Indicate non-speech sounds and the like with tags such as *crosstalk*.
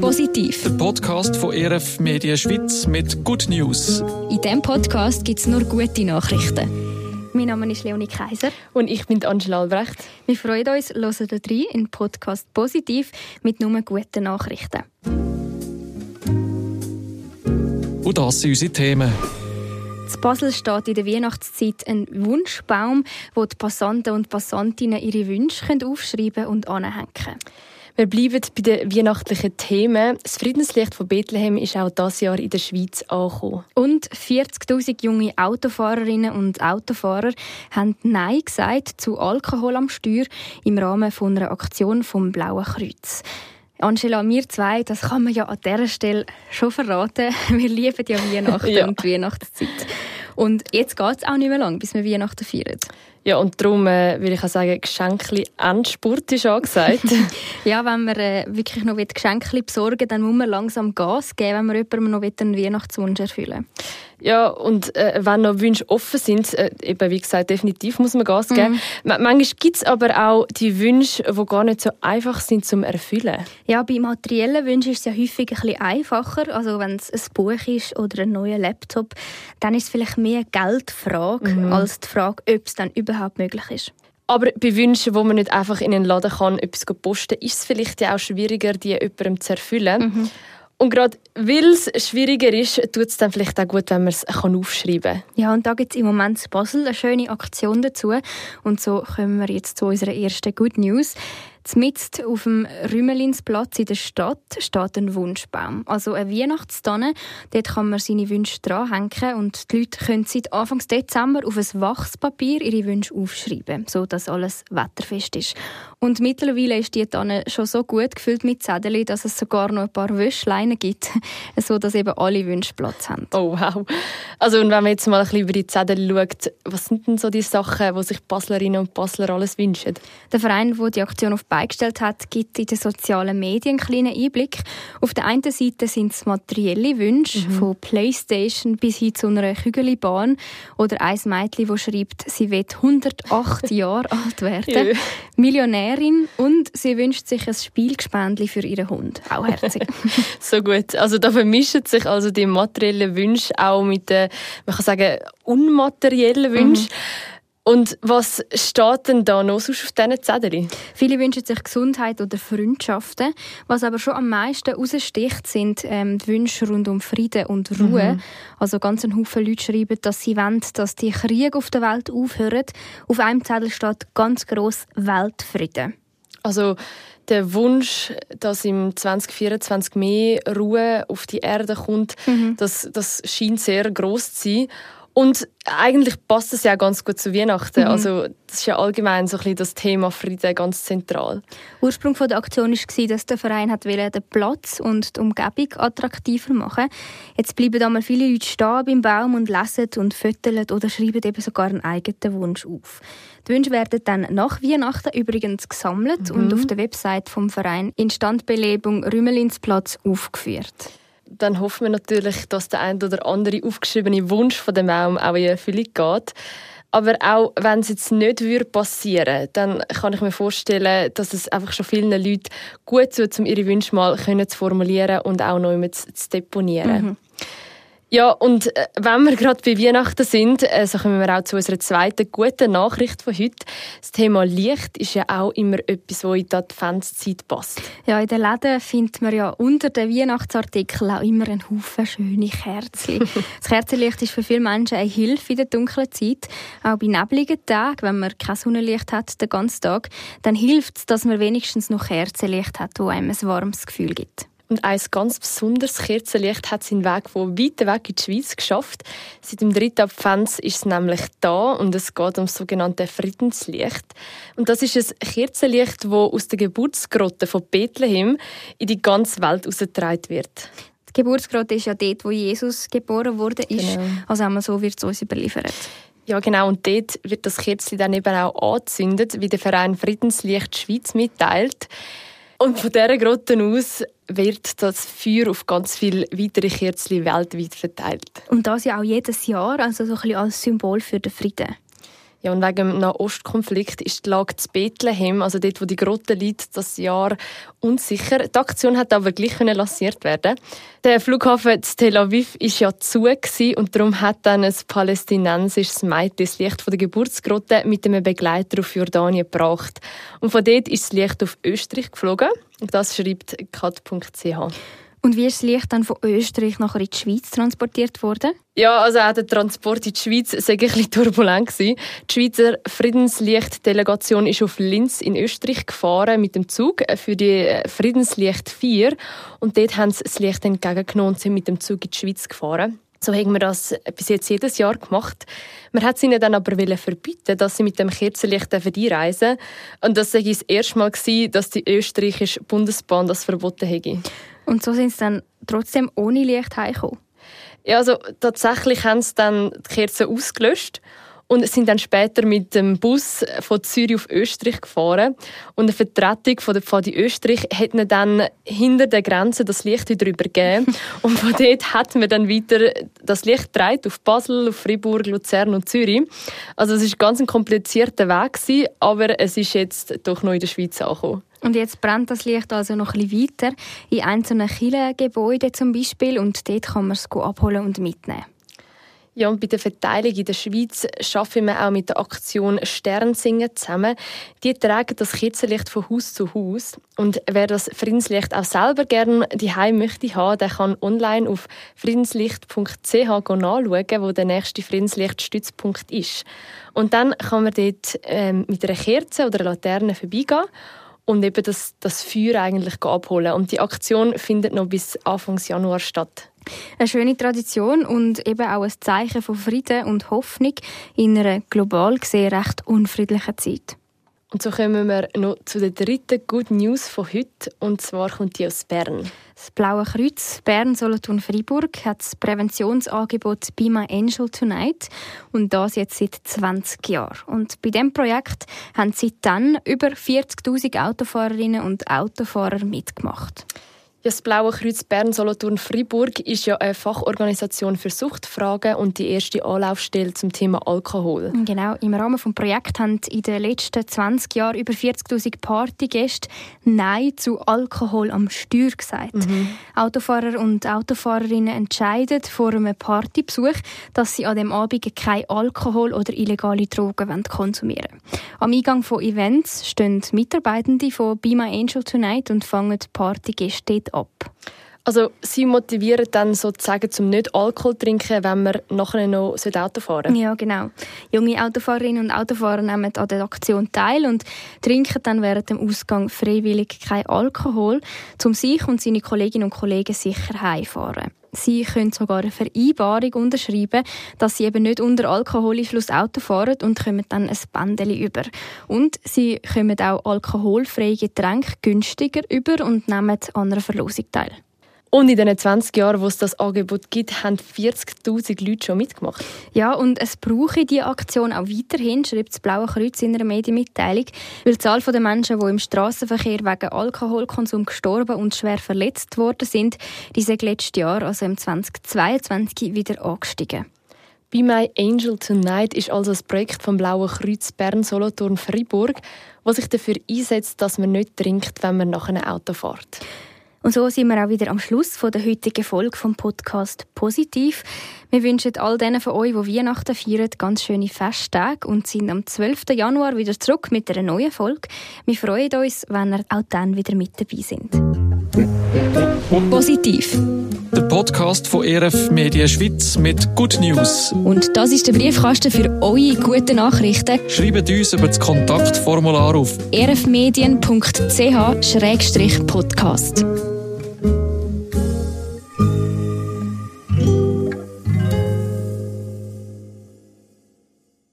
Positiv. Der Podcast von ERF Media Schweiz mit Good News. In diesem Podcast gibt es nur gute Nachrichten. Mein Name ist Leonie Kaiser. Und ich bin Angela Albrecht. Wir freuen uns, hören hier rein in den Podcast Positiv mit nur guten Nachrichten. Und das sind unsere Themen. In Basel steht in der Weihnachtszeit ein Wunschbaum, wo die Passanten und Passantinnen ihre Wünsche aufschreiben und anhängen können. Wir bleiben bei den weihnachtlichen Themen. Das Friedenslicht von Bethlehem ist auch dieses Jahr in der Schweiz angekommen. Und 40.000 junge Autofahrerinnen und Autofahrer haben Nein gesagt zu Alkohol am Steuer im Rahmen von einer Aktion vom Blauen Kreuz. Angela, wir zwei, das kann man ja an dieser Stelle schon verraten. *laughs* Wir lieben ja Weihnachten ja. und die Weihnachtszeit. Und jetzt geht es auch nicht mehr lang, bis wir Weihnachten feiern. Ja, und darum äh, will ich auch sagen, Geschenkli Endspurt ist angesagt. *laughs* ja, wenn man äh, wirklich noch Geschenkli besorgen will, dann muss man langsam Gas geben, wenn man jemandem noch einen Weihnachtswunsch erfüllen will. Ja, und äh, wenn noch Wünsche offen sind, äh, eben wie gesagt, definitiv muss man Gas geben. Mhm. Manchmal gibt es aber auch die Wünsche, die gar nicht so einfach sind zum Erfüllen. Ja, bei materiellen Wünschen ist es ja häufig ein bisschen einfacher. Also wenn es ein Buch ist oder ein neuer Laptop, dann ist es vielleicht mehr Geldfrage mhm. als die Frage, ob es dann überhaupt möglich ist. Aber bei Wünschen, wo man nicht einfach in den Laden kann, etwas posten, ist es vielleicht ja auch schwieriger, die jemandem zu erfüllen. Mhm. Und gerade weil es schwieriger ist, tut es dann vielleicht auch gut, wenn man es aufschreiben kann. Ja, und da gibt es im Moment in Basel eine schöne Aktion dazu. Und so kommen wir jetzt zu unserer ersten Good News. Mitten auf dem Rümmelinsplatz in der Stadt steht ein Wunschbaum. Also eine Weihnachtstanne. Dort kann man seine Wünsche dranhängen und die Leute können seit Anfang Dezember auf ein Wachspapier ihre Wünsche aufschreiben, sodass alles wetterfest ist. Und mittlerweile ist die Tanne schon so gut gefüllt mit Zetteln, dass es sogar noch ein paar Wäschleinen gibt, *laughs* sodass eben alle Wünsche Platz haben. Oh wow. Also und wenn man jetzt mal ein bisschen über die Zettel schaut, was sind denn so die Sachen, die sich Baslerinnen und Basler alles wünschen? Der Verein, der die Aktion auf beigestellt hat, gibt in den sozialen Medien einen kleinen Einblick. Auf der einen Seite sind es materielle Wünsche, mhm. von Playstation bis hin zu einer Kügelbahn. Oder ein Mädchen, das schreibt, sie wird 108 *laughs* Jahre alt werden. Millionärin und sie wünscht sich ein Spielgespendli für ihren Hund. Auch herzig. *laughs* so gut. Also da vermischen sich also die materiellen Wünsche auch mit den, man kann sagen, unmateriellen Wünschen. Mhm. Und was steht denn da noch sonst auf diesen Zetteln? Viele wünschen sich Gesundheit oder Freundschaften. Was aber schon am meisten heraussticht, sind ähm, die Wünsche rund um Frieden und Ruhe. Mhm. Also ganz ein Haufen Leute schreiben, dass sie wollen, dass die Kriege auf der Welt aufhören. Auf einem Zettel steht ganz gross Weltfrieden. Also der Wunsch, dass im 2024 mehr Ruhe auf die Erde kommt, mhm. das, das scheint sehr groß zu sein. Und eigentlich passt es ja ganz gut zu Weihnachten. Mhm. Also das ist ja allgemein so ein bisschen das Thema Frieden ganz zentral. Ursprung der Aktion war, dass der Verein hat den Platz und die Umgebung attraktiver machen Jetzt bleiben da mal viele Leute stehen beim Baum und lesen und föteln oder schreiben eben sogar einen eigenen Wunsch auf. Die Wünsche werden dann nach Weihnachten übrigens gesammelt mhm. und auf der Website vom Verein Instandbelebung Rümmelinsplatz aufgeführt dann hoffen wir natürlich, dass der ein oder andere aufgeschriebene Wunsch von dem Baum auch in Erfüllung geht. Aber auch wenn es jetzt nicht passieren würde, dann kann ich mir vorstellen, dass es einfach schon vielen Leuten gut tut, um ihre Wünsche mal zu formulieren und auch noch zu, deponieren. Mhm. Ja, und äh, wenn wir gerade bei Weihnachten sind, äh, so kommen wir auch zu unserer zweiten guten Nachricht von heute. Das Thema Licht ist ja auch immer etwas, das in die Adventszeit passt. Ja, in den Läden findet man ja unter den Weihnachtsartikeln auch immer einen Haufen schöne Kerzen. *laughs* das Kerzenlicht ist für viele Menschen eine Hilfe in der dunklen Zeit. Auch bei nebligen Tagen, wenn man kein Sonnenlicht hat den ganzen Tag, dann hilft es, dass man wenigstens noch Kerzenlicht hat, das einem ein warmes Gefühl gibt. Und ein ganz besonderes Kerzenlicht hat seinen Weg von weit weg in die Schweiz geschafft. Seit dem 3. Advent ist es nämlich da und es geht um das sogenannte Friedenslicht. Und das ist ein Kerzenlicht, das aus der Geburtsgrotte von Bethlehem in die ganze Welt ausgetragen wird. Die Geburtsgrotte ist ja dort, wo Jesus geboren wurde. Genau. Also einmal so wird es uns überliefert. Ja, genau. Und dort wird das Kerzchen dann eben auch angezündet, wie der Verein Friedenslicht Schweiz mitteilt. Und von dieser Grotte aus wird das Feuer auf ganz viele weitere Kerzen weltweit verteilt. Und das ja auch jedes Jahr, also so ein bisschen als Symbol für den Frieden. Ja, und wegen dem Nahostkonflikt ist die Lage zu Bethlehem, also dort, wo die Grotte liegt, das Jahr unsicher. Die Aktion hat aber gleich können lanciert werden. Der Flughafen zu Tel Aviv ist ja zu und darum hat dann ein palästinensisches Mädchen das Licht von der Geburtsgrotte mit einem Begleiter auf Jordanien gebracht. Und von dort ist das Licht auf Österreich geflogen. Das schreibt kat.ch. Und wie ist das Licht dann von Österreich nachher in die Schweiz transportiert worden? Ja, also auch der Transport in die Schweiz war ein bisschen turbulent. Die Schweizer Friedenslicht-Delegation ist auf Linz in Österreich gefahren mit dem Zug für die Friedenslicht 4. Und dort haben sie das Licht entgegengenommen und sind mit dem Zug in die Schweiz gefahren. So haben wir das bis jetzt jedes Jahr gemacht. Man hat ihnen dann aber verbieten, dass sie mit dem Kerzenlicht einreisen. Und das war das erste Mal, dass die österreichische Bundesbahn das verboten hätte. Und so sind sie dann trotzdem ohne Licht heimgekommen? Ja, also tatsächlich haben sie dann die Kerzen ausgelöscht und sind dann später mit dem Bus von Zürich auf Österreich gefahren. Und eine Vertretung von der Pfadi Österreich hat ihnen dann hinter der Grenze das Licht wieder übergeben. *laughs* und von dort hat man dann weiter das Licht gedreht auf Basel, auf Fribourg, Luzern und Zürich. Also es war ganz ein komplizierter Weg, aber es ist jetzt doch noch in der Schweiz angekommen. Und jetzt brennt das Licht also noch ein bisschen weiter, in einzelnen Kirchengebäuden zum Beispiel, und dort kann man es abholen und mitnehmen. Ja, und bei der Verteilung in der Schweiz arbeiten wir auch mit der Aktion Sternsingen zusammen. Die tragen das Kerzenlicht von Haus zu Haus. Und wer das Friedenslicht auch selber gerne daheim möchte haben, der kann online auf friedenslicht.ch nachschauen, wo der nächste Friedenslichtstützpunkt ist. Und dann kann man dort ähm, mit einer Kerze oder einer Laterne vorbeigehen und eben das, das Feuer eigentlich abholen. Und die Aktion findet noch bis Anfang Januar statt. Eine schöne Tradition und eben auch ein Zeichen von Frieden und Hoffnung in einer global gesehen recht unfriedlichen Zeit. Und so kommen wir noch zu der dritten Good News von heute, und zwar kommt die aus Bern. Das Blaue Kreuz Bern Solothurn Freiburg hat das Präventionsangebot Be My Angel Tonight und das jetzt seit 20 Jahren. Und bei dem Projekt haben sie dann über 40.000 Autofahrerinnen und Autofahrer mitgemacht. Ja, das Blaue Kreuz Bern Solothurn Freiburg ist ja eine Fachorganisation für Suchtfragen und die erste Anlaufstelle zum Thema Alkohol. Genau, im Rahmen des Projekts haben in den letzten 20 Jahren über 40.000 Partygäste Nein zu Alkohol am Steuer gesagt. Mhm. Autofahrer und Autofahrerinnen entscheiden vor einem Partybesuch, dass sie an dem Abend kein Alkohol oder illegale Drogen konsumieren wollen. Am Eingang von Events stehen Mitarbeitende von Be My Angel Tonight und fangen Partygäste ab? Also sie motivieren dann sozusagen zum nicht Alkohol trinken, wenn man nachher noch Auto fahren Ja, genau. Junge Autofahrerinnen und Autofahrer nehmen an der Aktion teil und trinken dann während dem Ausgang freiwillig kein Alkohol, um sich und seine Kolleginnen und Kollegen sicher heimfahren. Sie können sogar eine Vereinbarung unterschreiben, dass sie eben nicht unter Alkoholeinfluss Auto fahren und kommen dann ein Bändeli über. Und sie kommen auch alkoholfreie Getränke günstiger über und nehmen an einer Verlosung teil. Und in den 20 Jahren, wo es das Angebot gibt, haben 40.000 Leute schon mitgemacht. Ja, und es brauche diese Aktion auch weiterhin, schreibt das Blaue Kreuz in einer Medienmitteilung, weil die Zahl der Menschen, die im Straßenverkehr wegen Alkoholkonsum gestorben und schwer verletzt worden sind, diese letztes Jahr, also im 2022, wieder angestiegen. Be My Angel Tonight ist also das Projekt vom Blauen Kreuz Bern Solothurn Freiburg, das sich dafür einsetzt, dass man nicht trinkt, wenn man nach einem Auto fährt. Und so sind wir auch wieder am Schluss von der heutigen Folge vom Podcast Positiv. Wir wünschen all denen von euch, die Weihnachten feiern, ganz schöne Festtage und sind am 12. Januar wieder zurück mit einer neuen Folge. Wir freuen uns, wenn ihr auch dann wieder mit dabei sind. Positiv. Der Podcast von ERF Media Schweiz mit Good News. Und das ist der Briefkasten für eure guten Nachrichten. Schreibt uns über das Kontaktformular auf erfmedien.ch-podcast.